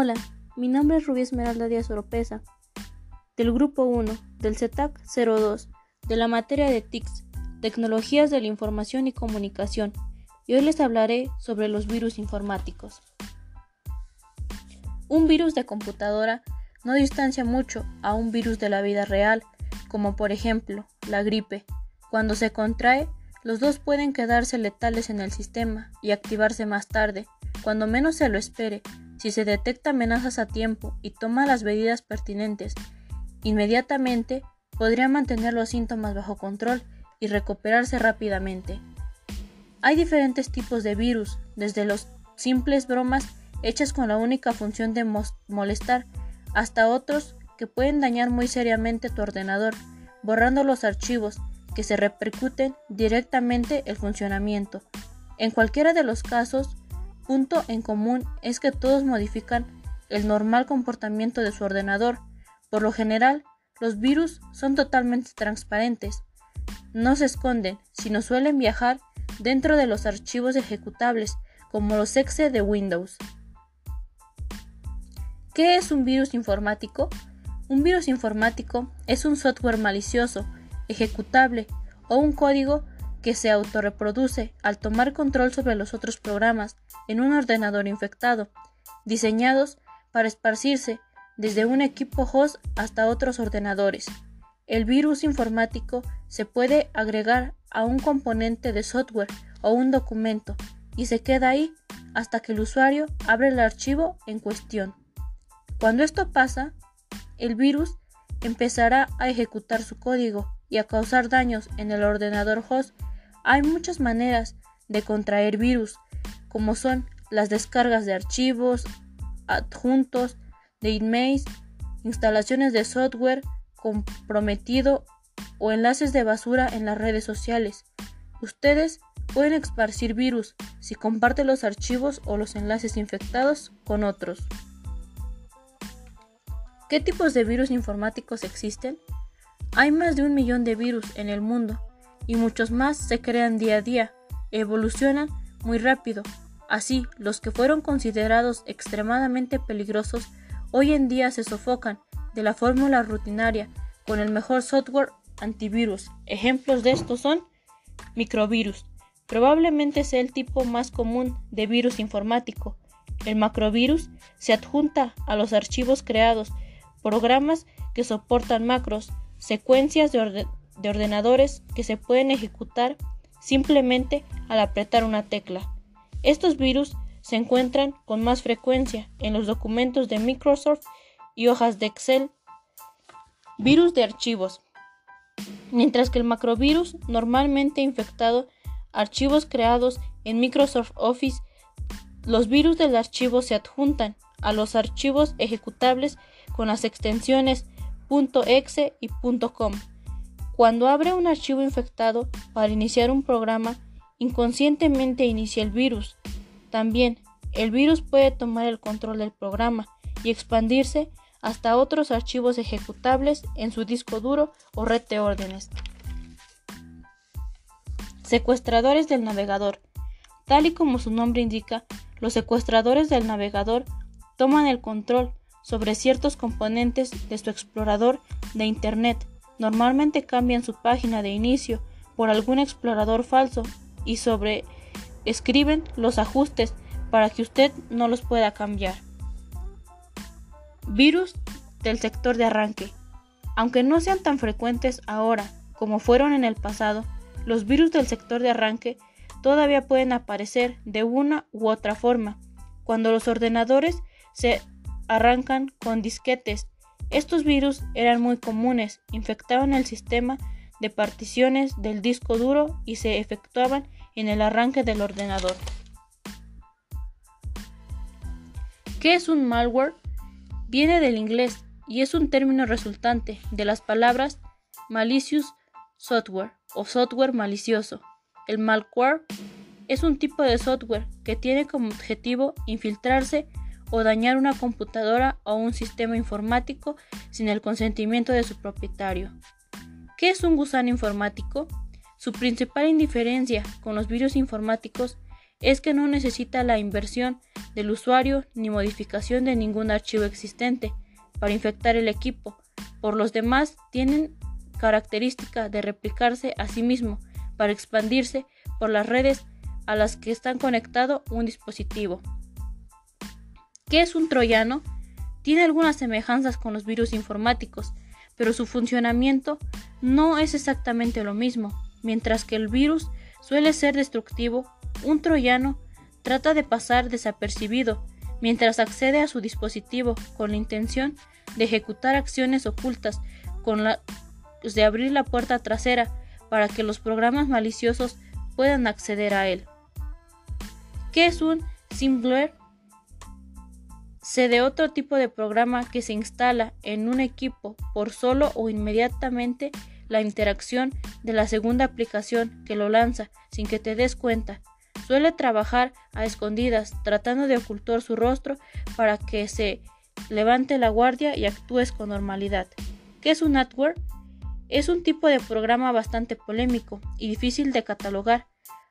Hola, mi nombre es Rubí Esmeralda Díaz Oropesa, del Grupo 1, del CETAC 02, de la materia de TICS, Tecnologías de la Información y Comunicación, y hoy les hablaré sobre los virus informáticos. Un virus de computadora no distancia mucho a un virus de la vida real, como por ejemplo la gripe. Cuando se contrae, los dos pueden quedarse letales en el sistema y activarse más tarde, cuando menos se lo espere, si se detecta amenazas a tiempo y toma las medidas pertinentes, inmediatamente podría mantener los síntomas bajo control y recuperarse rápidamente. Hay diferentes tipos de virus, desde los simples bromas hechas con la única función de molestar, hasta otros que pueden dañar muy seriamente tu ordenador, borrando los archivos que se repercuten directamente el funcionamiento. En cualquiera de los casos, punto en común es que todos modifican el normal comportamiento de su ordenador. Por lo general, los virus son totalmente transparentes. No se esconden, sino suelen viajar dentro de los archivos ejecutables, como los exe de Windows. ¿Qué es un virus informático? Un virus informático es un software malicioso, ejecutable o un código que se autorreproduce al tomar control sobre los otros programas en un ordenador infectado, diseñados para esparcirse desde un equipo host hasta otros ordenadores. El virus informático se puede agregar a un componente de software o un documento y se queda ahí hasta que el usuario abre el archivo en cuestión. Cuando esto pasa, el virus empezará a ejecutar su código y a causar daños en el ordenador host hay muchas maneras de contraer virus, como son las descargas de archivos, adjuntos, de emails, instalaciones de software comprometido o enlaces de basura en las redes sociales. Ustedes pueden esparcir virus si comparten los archivos o los enlaces infectados con otros. ¿Qué tipos de virus informáticos existen? Hay más de un millón de virus en el mundo y muchos más se crean día a día, evolucionan muy rápido. Así, los que fueron considerados extremadamente peligrosos hoy en día se sofocan de la fórmula rutinaria con el mejor software antivirus. Ejemplos de estos son microvirus. Probablemente sea el tipo más común de virus informático. El macrovirus se adjunta a los archivos creados, programas que soportan macros, secuencias de, de ordenadores que se pueden ejecutar simplemente al apretar una tecla. Estos virus se encuentran con más frecuencia en los documentos de Microsoft y hojas de Excel. Virus de archivos. Mientras que el macrovirus normalmente infectado archivos creados en Microsoft Office, los virus del archivo se adjuntan a los archivos ejecutables con las extensiones .exe y .com. Cuando abre un archivo infectado para iniciar un programa, inconscientemente inicia el virus. También, el virus puede tomar el control del programa y expandirse hasta otros archivos ejecutables en su disco duro o red de órdenes. Secuestradores del navegador. Tal y como su nombre indica, los secuestradores del navegador toman el control sobre ciertos componentes de su explorador de Internet Normalmente cambian su página de inicio por algún explorador falso y sobre escriben los ajustes para que usted no los pueda cambiar. Virus del sector de arranque. Aunque no sean tan frecuentes ahora como fueron en el pasado, los virus del sector de arranque todavía pueden aparecer de una u otra forma cuando los ordenadores se arrancan con disquetes estos virus eran muy comunes, infectaban el sistema de particiones del disco duro y se efectuaban en el arranque del ordenador. ¿Qué es un malware? Viene del inglés y es un término resultante de las palabras malicious software o software malicioso. El malware es un tipo de software que tiene como objetivo infiltrarse o dañar una computadora o un sistema informático sin el consentimiento de su propietario. ¿Qué es un gusano informático? Su principal indiferencia con los virus informáticos es que no necesita la inversión del usuario ni modificación de ningún archivo existente para infectar el equipo. Por los demás, tienen característica de replicarse a sí mismo para expandirse por las redes a las que están conectado un dispositivo. ¿Qué es un troyano? Tiene algunas semejanzas con los virus informáticos, pero su funcionamiento no es exactamente lo mismo. Mientras que el virus suele ser destructivo, un troyano trata de pasar desapercibido mientras accede a su dispositivo con la intención de ejecutar acciones ocultas la de abrir la puerta trasera para que los programas maliciosos puedan acceder a él. ¿Qué es un simware? Se de otro tipo de programa que se instala en un equipo por solo o inmediatamente la interacción de la segunda aplicación que lo lanza sin que te des cuenta. Suele trabajar a escondidas, tratando de ocultar su rostro para que se levante la guardia y actúes con normalidad. ¿Qué es un adware? Es un tipo de programa bastante polémico y difícil de catalogar.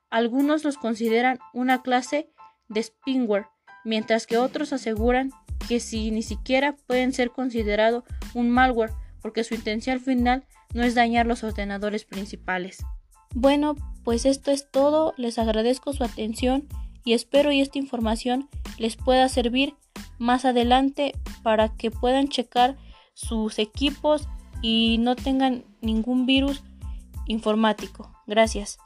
Algunos los consideran una clase de spyware, mientras que otros aseguran que si ni siquiera pueden ser considerados un malware porque su intención final no es dañar los ordenadores principales. Bueno, pues esto es todo, les agradezco su atención y espero y esta información les pueda servir más adelante para que puedan checar sus equipos y no tengan ningún virus informático. Gracias.